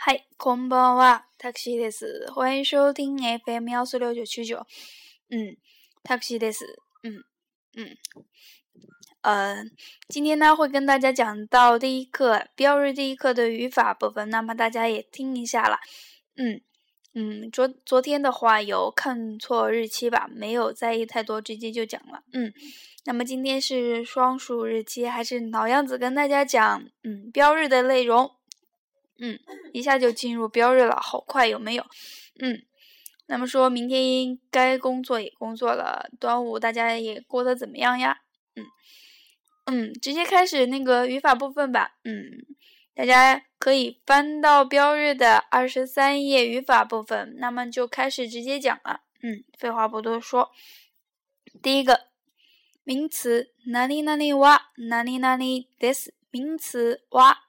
嗨，こんばんは、タクシーです。欢迎收听 FM 幺四六九七九。嗯，タクシーです。嗯嗯，呃，今天呢会跟大家讲到第一课标日第一课的语法部分，那么大家也听一下啦。嗯嗯，昨昨天的话有看错日期吧？没有在意太多，直接就讲了。嗯，那么今天是双数日期，还是老样子跟大家讲嗯标日的内容。 嗯，一下就进入标日了，好快，有没有？嗯，那么说明天应该工作也工作了，端午大家也过得怎么样呀？嗯嗯，直接开始那个语法部分吧。嗯，大家可以翻到标日的二十三页语法部分，那么就开始直接讲了。嗯，废话不多说，第一个名词哪里哪里哇，哪里哪里 this 名词哇。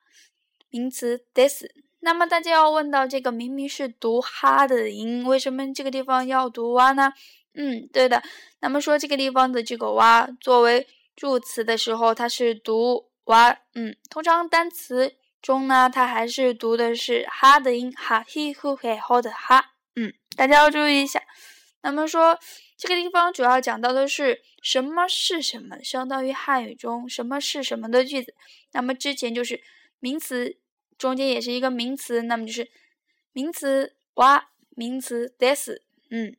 名词 this，那么大家要问到这个明明是读哈的音，为什么这个地方要读哇呢？嗯，对的。那么说这个地方的这个哇作为助词的时候，它是读哇。嗯，通常单词中呢，它还是读的是哈的音，哈 he who he ho 的哈。嗯，大家要注意一下。那么说这个地方主要讲到的是什么是什么，相当于汉语中什么是什么的句子。那么之前就是名词。中间也是一个名词，那么就是名词哇，名词 this，嗯，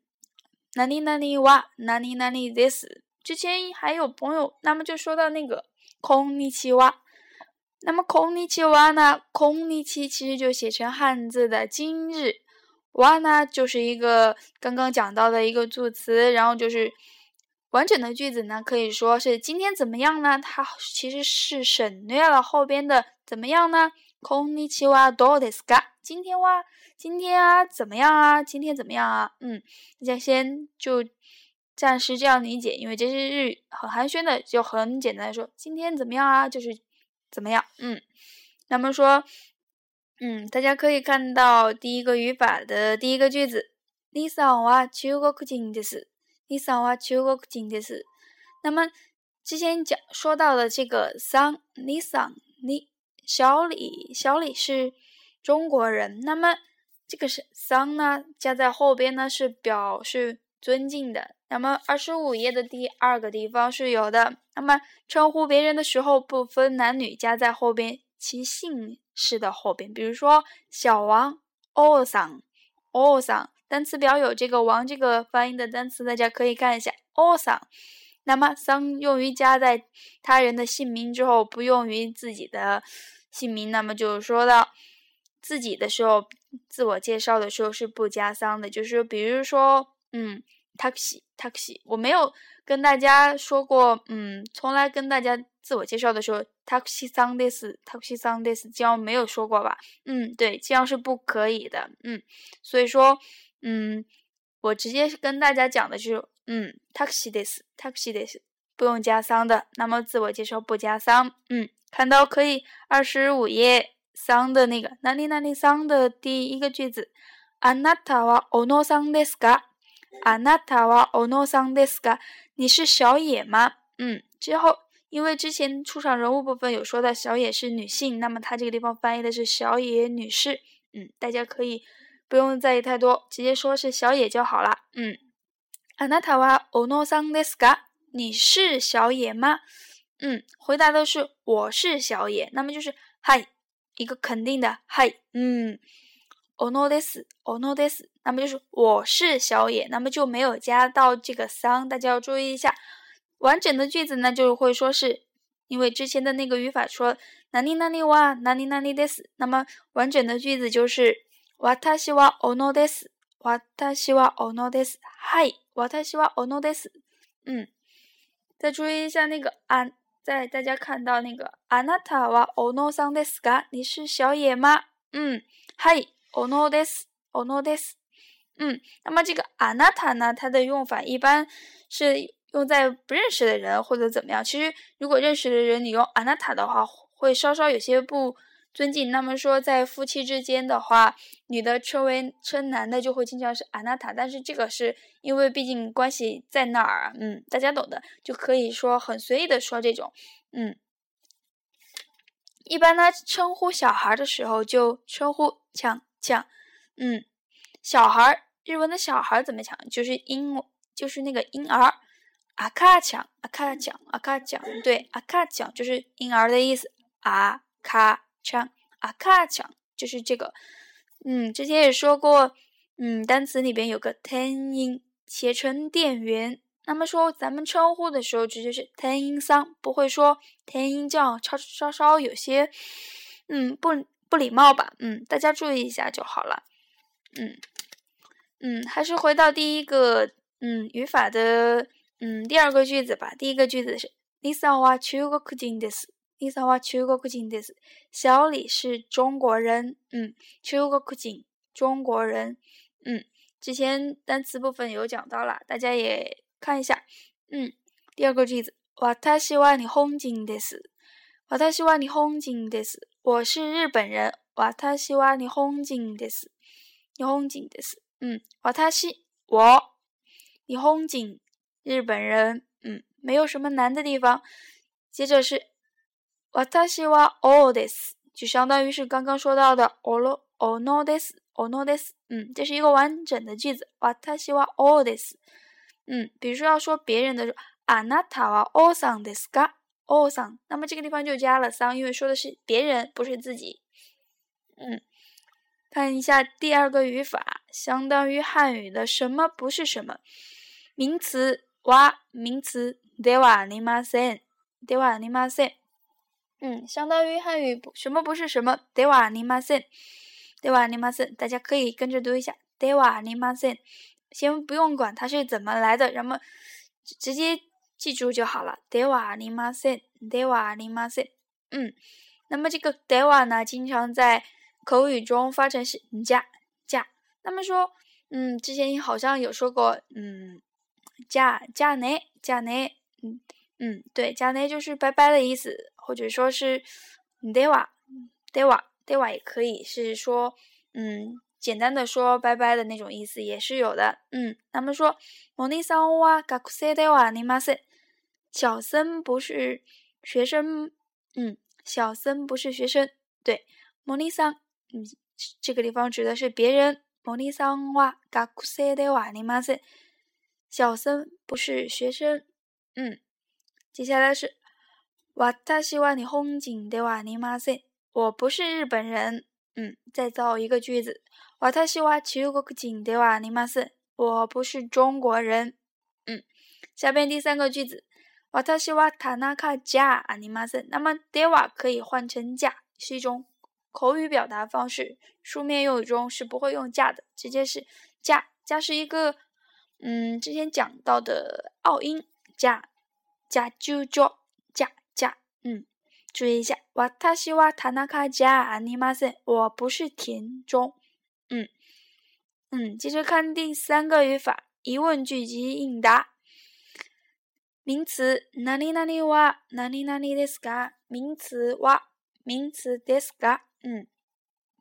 哪里哪里哇，哪里哪里 this。之前还有朋友，那么就说到那个空尼奇哇，那么空尼奇哇呢，空尼奇其实就写成汉字的今日，哇呢就是一个刚刚讲到的一个助词，然后就是完整的句子呢，可以说是今天怎么样呢？它其实是省略了后边的怎么样呢？空尼奇哇多ですか？今天哇，今天啊，怎么样啊？今天怎么样啊？嗯，大家先就暂时这样理解，因为这是日语，很寒暄的，就很简单的说，今天怎么样啊？就是怎么样。嗯，那么说，嗯，大家可以看到第一个语法的第一个句子，你さんは中国人です。你さんは中国人です。那么之前讲说到的这个桑，你桑你。 小李，小李是中国人。那么这个是桑呢，加在后边呢是表示尊敬的。那么二十五页的第二个地方是有的。那么称呼别人的时候不分男女，加在后边其姓氏的后边。比如说小王，哦桑，哦桑，单词表有这个王这个发音的单词，大家可以看一下，哦桑。那么桑用于加在他人的姓名之后，不用于自己的。姓名，那么就是说到自己的时候，自我介绍的时候是不加桑的，就是比如说，嗯，taxi，taxi，我没有跟大家说过，嗯，从来跟大家自我介绍的时候，taxi 桑 this，taxi 桑 this，这样没有说过吧？嗯，对，这样是不可以的，嗯，所以说，嗯，我直接跟大家讲的就是，嗯，taxi this，taxi this，不用加桑的，那么自我介绍不加桑，嗯。看到可以，二十五页桑的那个哪里哪里桑的第一个句子，あなたはおのさんですか？あなたはおのさんですか？你是小野吗？嗯，之后因为之前出场人物部分有说到小野是女性，那么它这个地方翻译的是小野女士。嗯，大家可以 不用在意太多，直接说是小野就好了。嗯，あなたはおのさんですか？你是小野吗？嗯，回答的是我是小野，那么就是嗨，一个肯定的嗨。嗯，ono des，ono des，那么就是我是小野，那么就没有加到这个桑，大家要注意一下。完整的句子呢，就会说是因为之前的那个语法说哪里哪里哇，哪里哪里 des，那么完整的句子就是 わたしは ono des，わたしは ono des，嗨，わたしは ono des。嗯，再注意一下那个安。在大家看到那个あなたはオノさんですか？你是小野吗？嗯，嗨，オノです，オノです。嗯，那么这个あなた呢，它的用法一般是用在不认识的人或者怎么样。其实如果认识的人，你用あなた的话，会稍稍有些不。 尊敬，那么说在夫妻之间的话，女的称为称男的就会经常是阿娜塔，但是这个是因为毕竟关系在那儿，嗯，大家懂的，就可以说很随意的说这种，嗯，一般呢称呼小孩的时候就称呼抢抢，嗯，小孩，日文的小孩怎么抢？就是婴，就是那个婴儿，阿卡抢，阿卡抢，阿卡抢，对，阿卡抢就是婴儿的意思，阿卡抢，阿卡抢就是这个，嗯，之前也说过，嗯，单词里边有个天音，写成店员。那么说，咱们称呼的时候直接是天音桑，不会说天音酱，稍稍稍有些，嗯，不不礼貌吧？嗯，大家注意一下就好了。嗯嗯，还是回到第一个嗯语法的嗯第二个句子吧。第一个句子是李桑は中国人です。 李桑は中国人です。小李是中国人。嗯，中国人，中国人。嗯，之前单词部分有讲到了，大家也。看一下，嗯，第二个句子，私は日本人です。私は日本人です。我是日本人。私は日本人です。日本人です。嗯，私我日本人日本人。嗯，没有什么难的地方。接着是 私はおです，就相当于是刚刚说到的おろおのです。おのです。嗯，这是一个完整的句子。私はおです。嗯，比如说要说别人的说，あなたはおさんですか？おさん，那么这个地方就加了桑，因为说的是别人，不是自己。嗯，看一下第二个语法，相当于汉语的什么不是什么，名词哇，名词ではありません，ではありません。 嗯，相当于汉语什么不是什么，ではありません，ではありません。大家可以跟着读一下，ではありません。先不用管它是怎么来的，然后直接记住就好了。ではありません。ではありません。嗯，那么这个では呢，经常在口语中发成是加加。那么说，嗯，之前好像有说过，嗯，加加呢，加呢，嗯嗯，对，加呢就是拜拜的意思， 或者说是ではではでは也可以是说，嗯。简单的说拜拜的那种意思也是有的，嗯，那么说，モニさんは学生ではありません。小森不是学生，嗯，小森不是学生，对，モニさん，嗯，这个地方指的是别人。モニさんは学生ではありません。小森不是学生，嗯，接下来是， 私は日本人ではありません。我不是日本人。嗯，再造一个句子。私は中国人ではありません。我不是中国人。嗯，下边第三个句子。私は田中じゃありません。那么では可以换成じゃ，是一种口语表达方式。书面用语中是不会用じゃ的，直接是じゃ。じゃ是一个，嗯，之前讲到的拗音。じゃ、じゃ就就じゃじゃ。 嗯。注意一下，私は田中じゃありません。我不是田中。嗯嗯，接着看第三个语法，疑问句及应答。名词何々は何々ですか？名词は名词ですか？嗯，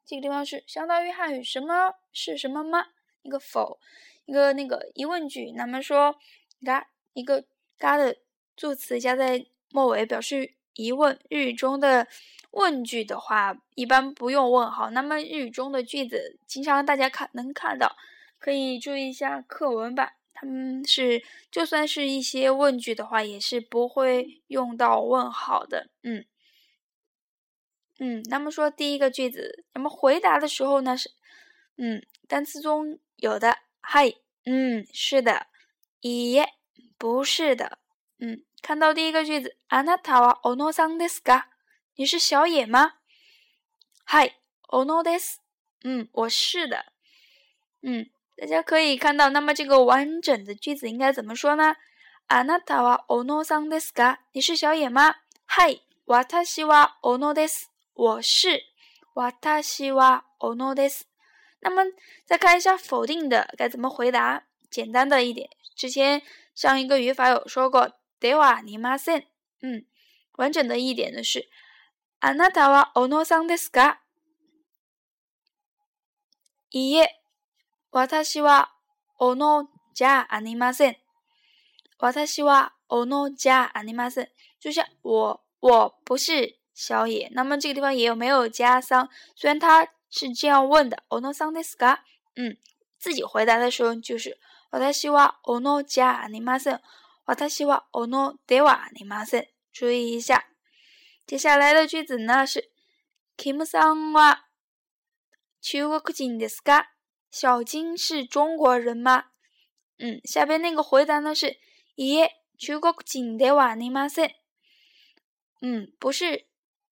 这个地方是相当于汉语什么是什么吗？一个否，一个那个疑问句。那么说嘎一个嘎的助词加在末尾，表示。 疑问日语中的问句的话，一般不用问号。那么日语中的句子，经常大家看能看到，可以注意一下课文吧。他们是就算是一些问句的话，也是不会用到问号的。嗯嗯，那么说第一个句子，那么回答的时候呢是，嗯，单词中有的，嗨，嗯，是的，咦，不是的，嗯。看到第一个句子，あなたはオノさんですか？你是小野吗？嗨，オノです。嗯，我是的。嗯，大家可以看到，那么这个完整的句子应该怎么说呢？あなたはオノさんですか？你是小野吗？嗨，私はオノです。我是。私はオノです。那么再看一下否定的该怎么回答？简单的一点，之前上一个语法有说过。 ではありません。嗯，完整的一点的是、あなたは小野さんですかいいえ、私は小野じゃありません。私は小野じゃありません。就像我，我不是小野。那么这个地方也有没有加桑？虽然它 是这样问的。おのさんですか？嗯，自己回答的时候就是私はおのじゃありません。 私はおのではありません。注意一下，接下来的句子呢是キムさんは中国人ですか？小金是中国人吗？嗯，下边那个回答呢是いえ中国人ではありません。嗯，不是，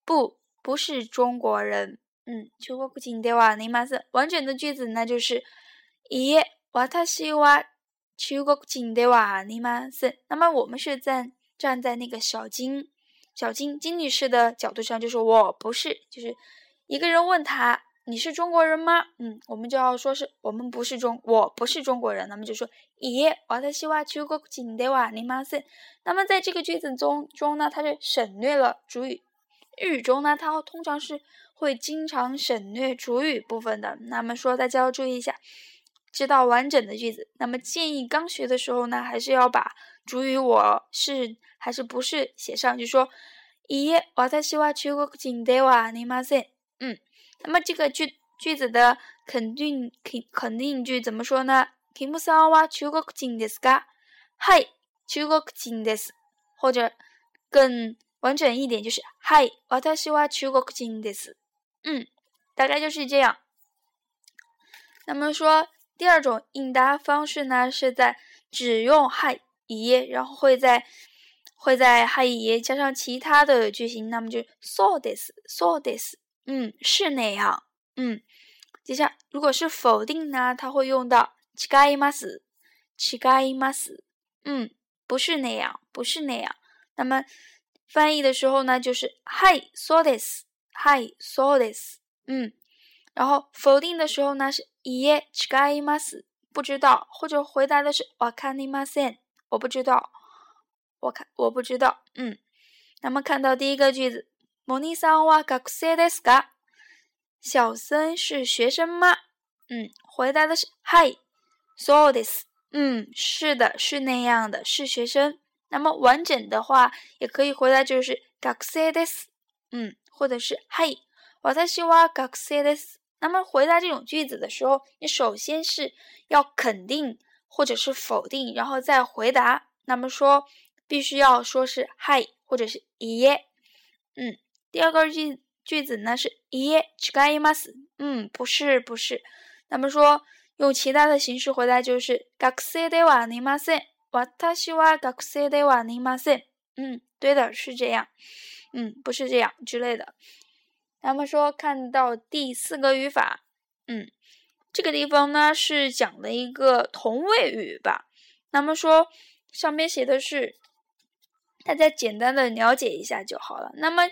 不，不是中国人。嗯，中国人ではありません。完整的句子那就是いえ私は 中国人ではありません。那么我们是在站在那个小金小金金女士的角度上，就说我不是，就是一个人问他。你是中国人吗？嗯，我们就要说是我们不是中，我不是中国人。那么就说咦，我在西瓦去过景德瓦尼玛森。那么在这个句子中中呢，它是省略了主语。日语中呢，它通常是会经常省略主语部分的。那么说大家要注意一下， 知道完整的句子。那么建议刚学的时候呢，还是要把主语我是还是不是写上，就说咦，我在西瓦去过景德瓦尼玛森。嗯。那么这个句句子的肯定肯肯定句怎么说呢？キムさんは中国人ですか？はい、中国人です。或者更完整一点就是はい、私は中国人です。嗯，大概就是这样。那么说 第二种应答方式呢，是在只用はい一，然后会在会在はい一加上其他的句型，那么就そうです、そうです。嗯，是那样。嗯，接下来如果是否定呢，它会用到違います、違います。嗯，不是那样，不是那样。那么翻译的时候呢，就是はいそうです、はいそうです。嗯，然后否定的时候呢是 いえ違います，不知道，或者回答的是わかりません，我不知道，我看我不知道。嗯，那么看到第一个句子。モニさんは学生ですか？小森是学生吗？嗯，回答的是はい、そうです。嗯，是的，是那样的，是学生。那么完整的话也可以回答就是学生です。嗯，或者是はい、私は学生です。 那么回答这种句子的时候，你首先是要肯定或者是否定，然后再回答。那么说必须要说是はい或者是いえ。嗯。第二个句句子呢是いえ違います。嗯，不是，不是。那么说用其他的形式回答就是学生ではありません。私は学生ではありません。嗯，对的，是这样。嗯，不是这样之类的。 那么说看到第四个语法，嗯，这个地方呢是讲的一个同位语吧。那么说上面写的是，大家简单的了解一下就好了。那么。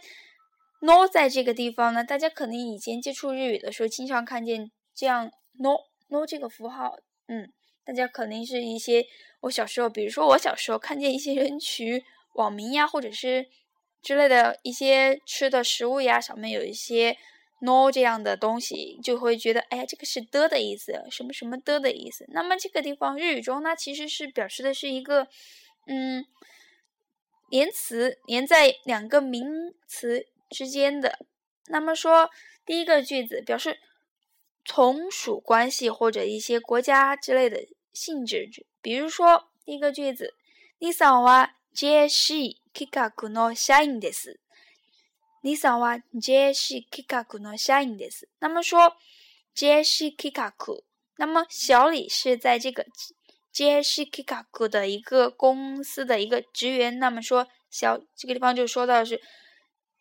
no 在这个地方呢，大家可能以前接触日语的时候，经常看见这样 no no 这个符号。嗯，大家可能是一些我小时候，比如说我小时候看见一些人取网名呀，或者是之类的一些吃的食物呀，上面有一些 no 这样的东西，就会觉得哎呀，这个是的的意思，什么什么的的意思。那么这个地方日语中呢，其实是表示的是一个嗯连词连在两个名词。之间的，那么说第一个句子表示从属关系或者一些国家之类的性质，比如说第一个句子，你さんは JC 企画の社員です。你さんは JC 企画の社員です。那么说 JC 企画，那么小李是在这个 JC 企画的一个公司的一个职员。那么说小这个地方就说到是，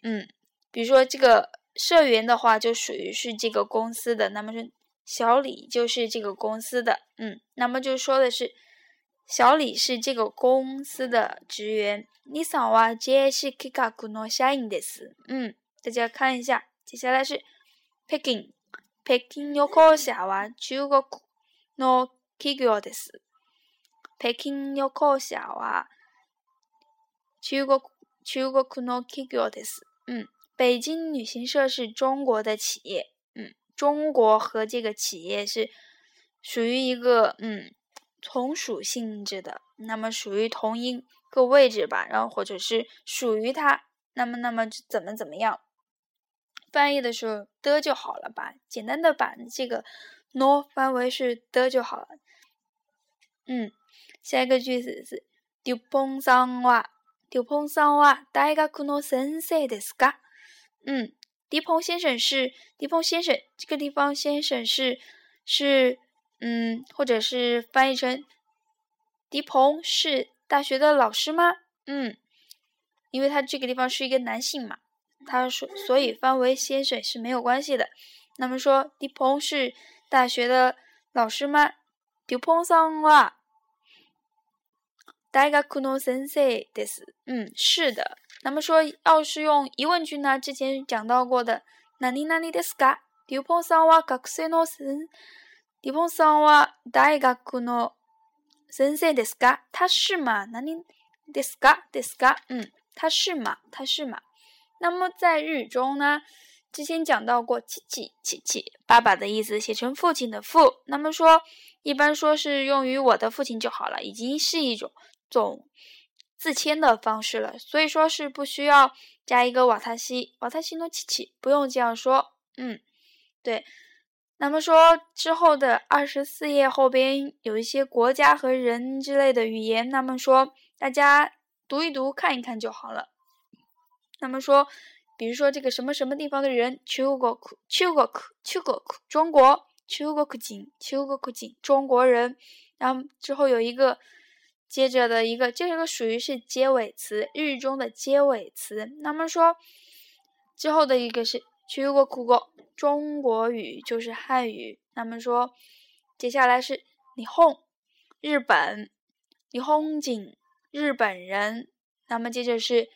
嗯。比如说这个社员的话，就属于是这个公司的，那么是小李就是这个公司的，嗯，那么就说的是 小李是这个公司的职员。你さんは JC 企画の社員です。嗯，大家看一下，接下来是北京。北京旅行社は中国の企業です。北京旅行社は中国中国の企業です。嗯。北京旅行社是中国的企业，嗯，中国和这个企业是属于一个嗯 从属性质的，那么属于同一个位置吧，然后或者是属于它，那么那么怎么怎么样？ 翻译的时候的就好了吧，简单的把这个 no 翻为是的就好了。嗯，下一个句子是丢碰上哇，丢碰上哇，大学の先生ですか？嗯，迪鹏先生是迪鹏先生，这个地方先生是是 嗯，或者是翻译成迪鹏是大学的老师吗？嗯，因为他这个地方是一个男性嘛。他说，所以翻为先生是没有关系的。那么说，迪鹏是大学的老师吗？迪鹏さんは大学の先生です。嗯，是的。那么说，要是用疑问句呢？之前讲到过的，何々ですか？迪鹏さんは学生の先， 迪鹏さんは大学の先生ですか？他是吗？何ですか？ですか？嗯，他是吗？他是吗？那么在日语中呢，之前讲到过“七七七七”，爸爸的意思写成父亲的“父”。那么说，一般说是用于我的父亲就好了，已经是一种种自谦的方式了。所以说是不需要加一个瓦塔西，瓦塔西诺七七，不用这样说。嗯，对。 那么说之后的二十四页后边有一些国家和人之类的语言，那么说大家读一读看一看就好了。那么说，比如说这个什么什么地方的人，中国中国中国中国中国人，中国人，中国人。然后之后有一个接着的一个，这个属于是结尾词，日语中的结尾词。那么说之后的一个是中国国中国语就是汉语。那么说接下来是日本日本日本景日本人。那么接着是。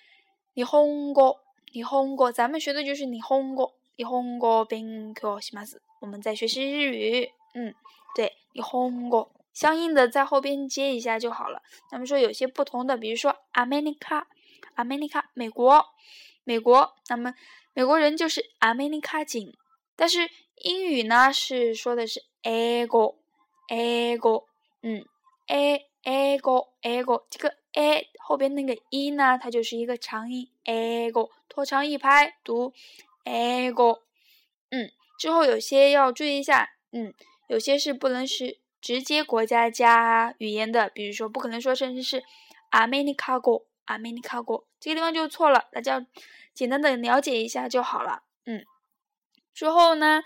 日本語，日本語，咱们学的就是日本語。日本語勉強します。我们在学习日语。嗯，对，日本語相应的在后边接一下就好了。咱们说有些不同的，比如说 America，America，美国，美国。那么 美国人就是 America 人，但是英语呢是说的是 ego，ego，嗯，a ego，ego 这个。a 后边那个一呢，它就是一个长音，ego 拖长一拍读，ego，嗯，之后有些要注意一下，嗯，有些是不能是直接国家加语言的，比如说不可能说成是 America 个America，America，这个地方就错了，大家简单的了解一下就好了，嗯，之后呢，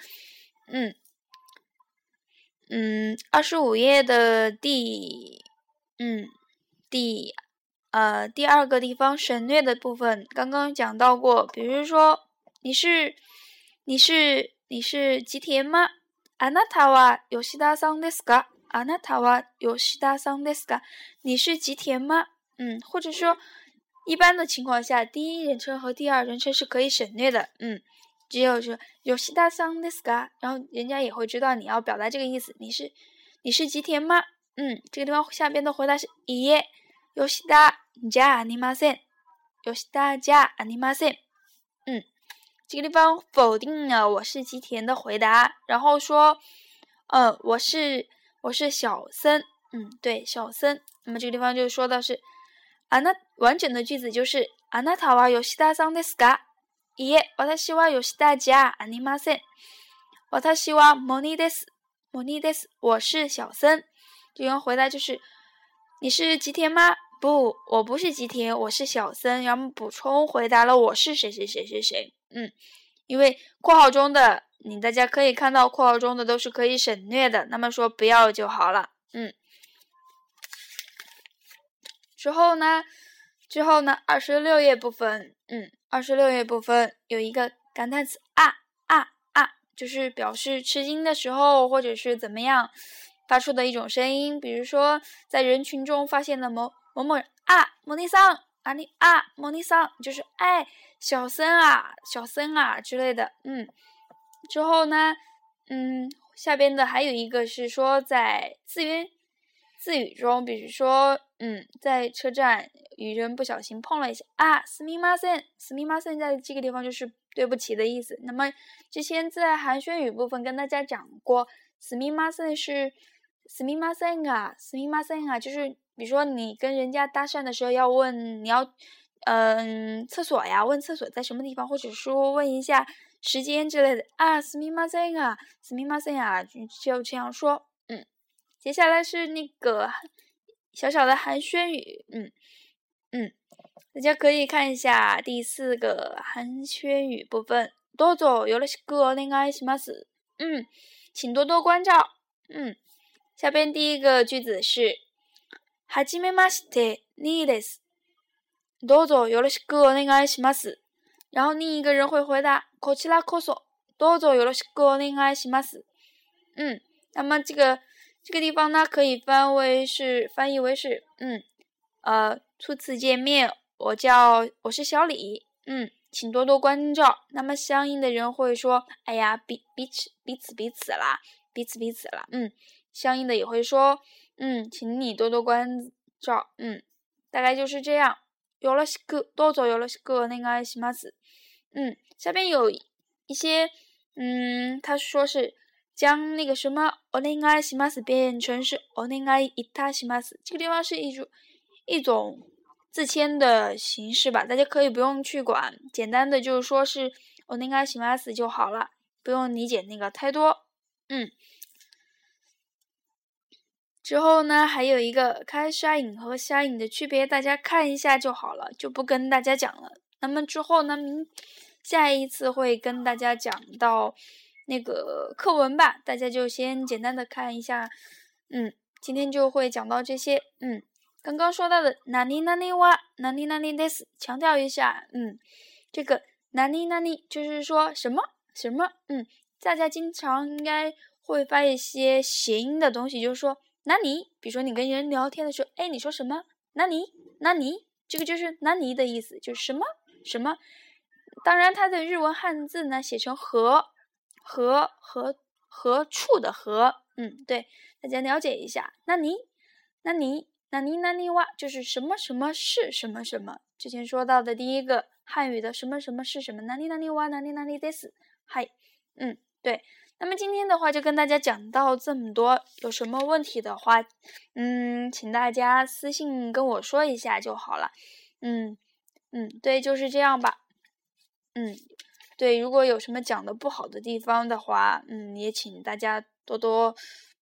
嗯，嗯，二十五页的第，嗯。第，呃，第二个地方省略的部分，刚刚讲到过。比如说，你是，你是，你是吉田吗？あなたは吉田さんですか？あなたは吉田さんですか？你是吉田吗？ 嗯，或者说，一般的情况下，第一人称和第二人称是可以省略的。嗯，只有是吉田さんですか？然后人家也会知道你要表达这个意思。你是，你是吉田吗？嗯，这个地方下边的回答是いえ。吉田じゃありません。吉田じゃありません。嗯，这个地方否定了我是吉田的回答，然后说，呃，我是我是小森。嗯，对，小森。那么这个地方就说到是， 啊，那完整的句子就是あなたは吉田さんですか？いえ、私は吉田じゃありません。私はモニです。モニです。我是小森。这个回答就是，你是吉田吗？不，我不是吉田，我是小森。然后补充回答了我是谁谁谁谁谁。嗯，因为括号中的你大家可以看到，括号中的都是可以省略的，那么说不要就好了。嗯， 之后呢，之后呢，二十六页部分，嗯，二十六页部分有一个感叹词啊啊啊，就是表示吃惊的时候或者是怎么样发出的一种声音，比如说在人群中发现了某。某某人啊，莫尼桑啊，你啊，莫尼桑就是哎，小森啊，小森啊之类的，嗯，之后呢，嗯，下边的还有一个是说在自言自语中，比如说，嗯，在车站与人不小心碰了一下啊，斯密马森，斯密马森在这个地方就是对不起的意思。那么之前在寒暄语部分跟大家讲过，斯密马森是斯密马森啊，斯密马森啊，就是。比如说，你跟人家搭讪的时候要问，你要，嗯，厕所呀，问厕所在什么地方，或者说问一下 时间之类的啊，すみません啊，すみません啊，就就这样说。 嗯，接下来是那个小小的寒暄语。嗯嗯，大家可以看一下第四个寒暄语部分。どうぞよろしくお願いします。嗯，请多多关照。嗯，下边第一个句子是はじめましてにです。どうぞよろしくお願いします。然后另一个人会回答こちらこそ。どうぞよろしくお願いします。嗯，那么这个 这个地方呢，可以翻为是翻译为是嗯呃初次见面，我叫我是小李。嗯。请多多关照。那么相应的人会说：“哎呀，彼彼此彼此彼此啦，彼此彼此啦。”嗯，相应的也会说：“嗯，请你多多关照。”嗯，大概就是这样。有了西哥，多走有了西哥那个西马斯。嗯，下边有一些，嗯，他说是将那个什么お願いします变成是お願いいたします。这个地方是一种一种。自谦的形式吧，大家可以不用去管，简单的就是说是我那个喜马斯就好了，不用理解那个太多。嗯，之后呢，还有一个开沙影和沙影的区别，大家看一下就好了，就不跟大家讲了。那么之后呢，明下一次会跟大家讲到 那个课文吧，大家就先简单的看一下。嗯，今天就会讲到这些。嗯。刚刚说到的哪里哪里哇，哪里哪里 this，强调一下，嗯，这个哪里哪里就是说什么什么，嗯，大家经常应该会发一些谐音的东西，就是说哪里，比如说你跟人聊天的时候，哎，你说什么？哪里哪里，这个就是哪里的意思，就是什么什么。当然，它的日文汉字呢写成和和和和处的和，嗯，对，大家了解一下，那你那你。那尼那尼哇就是什么什么是什么什么？之前说到的第一个汉语的什么什么是什么？那尼那尼哇那尼那尼 this 嗨，嗯，对。那么今天的话就跟大家讲到这么多，有什么问题的话，嗯，请大家私信跟我说一下就好了。嗯嗯，对，就是这样吧。嗯，对，如果有什么讲的不好的地方的话，嗯，也请大家多多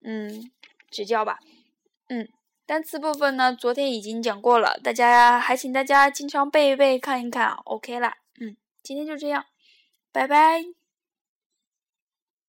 嗯指教吧。嗯。单词部分呢，昨天已经讲过了，大家还请大家经常背一背，看一看，OK 啦。嗯，今天就这样，拜拜。